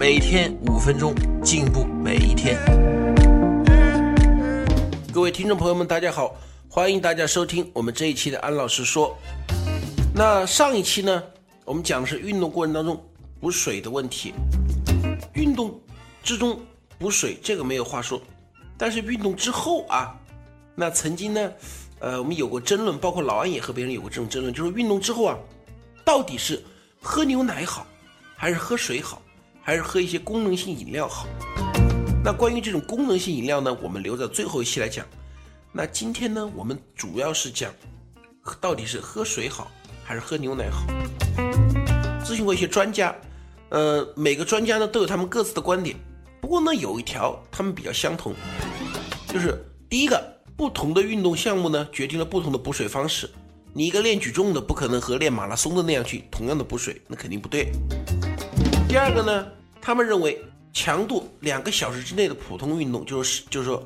每天五分钟，进步每一天。各位听众朋友们，大家好，欢迎大家收听我们这一期的安老师说。那上一期呢，我们讲的是运动过程当中补水的问题。运动之中补水，这个没有话说。但是运动之后啊，那曾经呢，呃，我们有过争论，包括老安也和别人有过这种争论，就是运动之后啊，到底是喝牛奶好，还是喝水好，还是喝一些功能性饮料好？那关于这种功能性饮料呢，我们留在最后一期来讲。那今天呢，我们主要是讲到底是喝水好。还是喝牛奶好？咨询过一些专家，呃，每个专家呢都有他们各自的观点。不过呢，有一条他们比较相同，就是第一个，不同的运动项目呢决定了不同的补水方式。你一个练举重的不可能和练马拉松的那样去同样的补水，那肯定不对。第二个呢，他们认为强度两个小时之内的普通运动，就是就是说，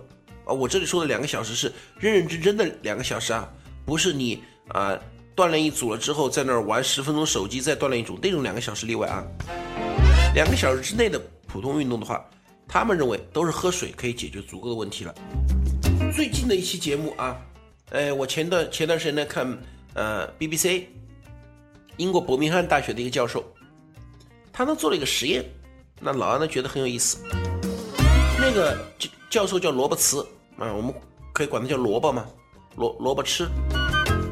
啊，我这里说的两个小时是认认真真的两个小时啊，不是你啊。锻炼一组了之后，在那儿玩十分钟手机，再锻炼一组，那种两个小时例外啊。两个小时之内的普通运动的话，他们认为都是喝水可以解决足够的问题了。最近的一期节目啊，呃，我前段前段时间呢看呃 BBC，英国伯明翰大学的一个教授，他呢做了一个实验，那老安呢觉得很有意思。那个教教授叫罗伯茨啊，我们可以管他叫萝卜嘛，萝萝卜吃。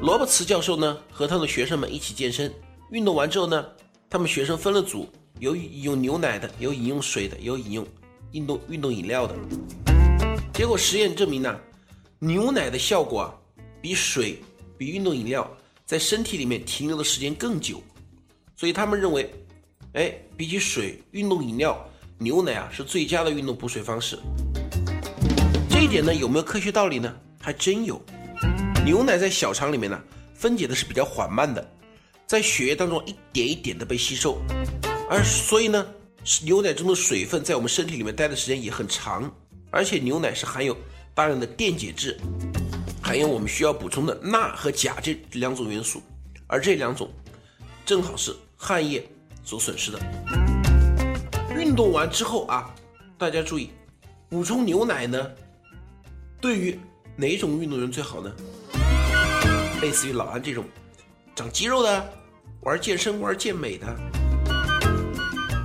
罗伯茨教授呢，和他的学生们一起健身，运动完之后呢，他们学生分了组，有饮用牛奶的，有饮用水的，有饮用运动运动饮料的。结果实验证明呢，牛奶的效果啊，比水、比运动饮料在身体里面停留的时间更久。所以他们认为，哎，比起水、运动饮料，牛奶啊是最佳的运动补水方式。这一点呢，有没有科学道理呢？还真有。牛奶在小肠里面呢，分解的是比较缓慢的，在血液当中一点一点的被吸收，而所以呢，牛奶中的水分在我们身体里面待的时间也很长，而且牛奶是含有大量的电解质，含有我们需要补充的钠和钾这两种元素，而这两种正好是汗液所损失的。运动完之后啊，大家注意，补充牛奶呢，对于哪种运动员最好呢？类似于老安这种长肌肉的、玩健身、玩健美的，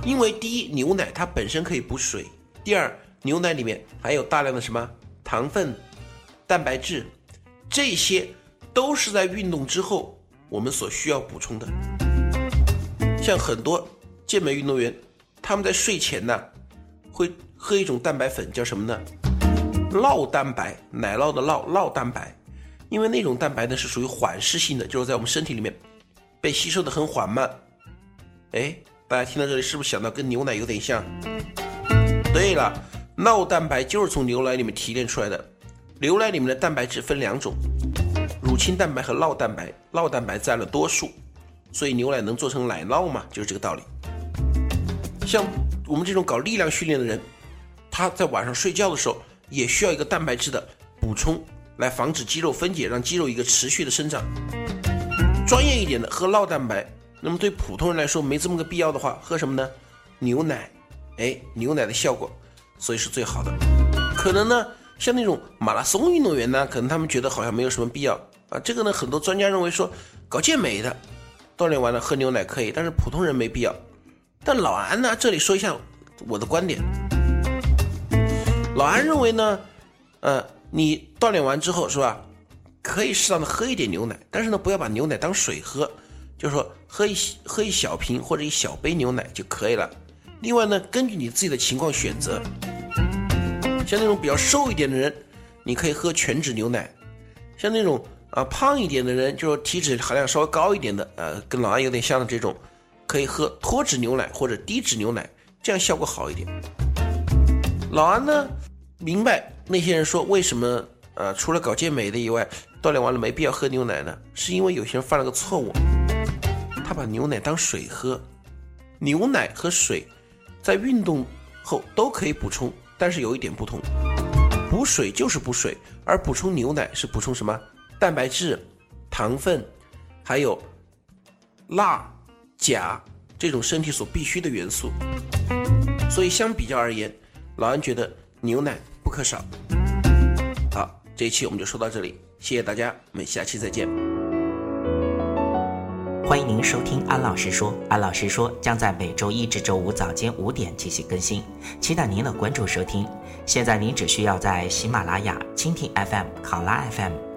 因为第一，牛奶它本身可以补水；第二，牛奶里面含有大量的什么糖分、蛋白质，这些都是在运动之后我们所需要补充的。像很多健美运动员，他们在睡前呢会喝一种蛋白粉，叫什么呢？酪蛋白，奶酪的酪，酪蛋白。因为那种蛋白呢是属于缓释性的，就是在我们身体里面被吸收的很缓慢。哎，大家听到这里是不是想到跟牛奶有点像？对了，酪蛋白就是从牛奶里面提炼出来的。牛奶里面的蛋白质分两种，乳清蛋白和酪蛋白，酪蛋白占了多数，所以牛奶能做成奶酪嘛，就是这个道理。像我们这种搞力量训练的人，他在晚上睡觉的时候也需要一个蛋白质的补充。来防止肌肉分解，让肌肉一个持续的生长。专业一点的喝酪蛋白，那么对普通人来说没这么个必要的话，喝什么呢？牛奶，哎，牛奶的效果，所以是最好的。可能呢，像那种马拉松运动员呢，可能他们觉得好像没有什么必要啊。这个呢，很多专家认为说，搞健美的锻炼完了喝牛奶可以，但是普通人没必要。但老安呢，这里说一下我的观点。老安认为呢，呃。你锻炼完之后是吧？可以适当的喝一点牛奶，但是呢，不要把牛奶当水喝，就是说喝一喝一小瓶或者一小杯牛奶就可以了。另外呢，根据你自己的情况选择，像那种比较瘦一点的人，你可以喝全脂牛奶；像那种啊胖一点的人，就是体脂含量稍微高一点的，呃，跟老安有点像的这种，可以喝脱脂牛奶或者低脂牛奶，这样效果好一点。老安呢？明白那些人说为什么呃除了搞健美的以外，锻炼完了没必要喝牛奶呢？是因为有些人犯了个错误，他把牛奶当水喝。牛奶和水在运动后都可以补充，但是有一点不同，补水就是补水，而补充牛奶是补充什么？蛋白质、糖分，还有钠、钾这种身体所必需的元素。所以相比较而言，老安觉得牛奶不可少。好，这一期我们就说到这里，谢谢大家，我们下期再见。欢迎您收听安老师说，安老师说将在每周一至周五早间五点进行更新，期待您的关注收听。现在您只需要在喜马拉雅、蜻蜓 FM、考拉 FM、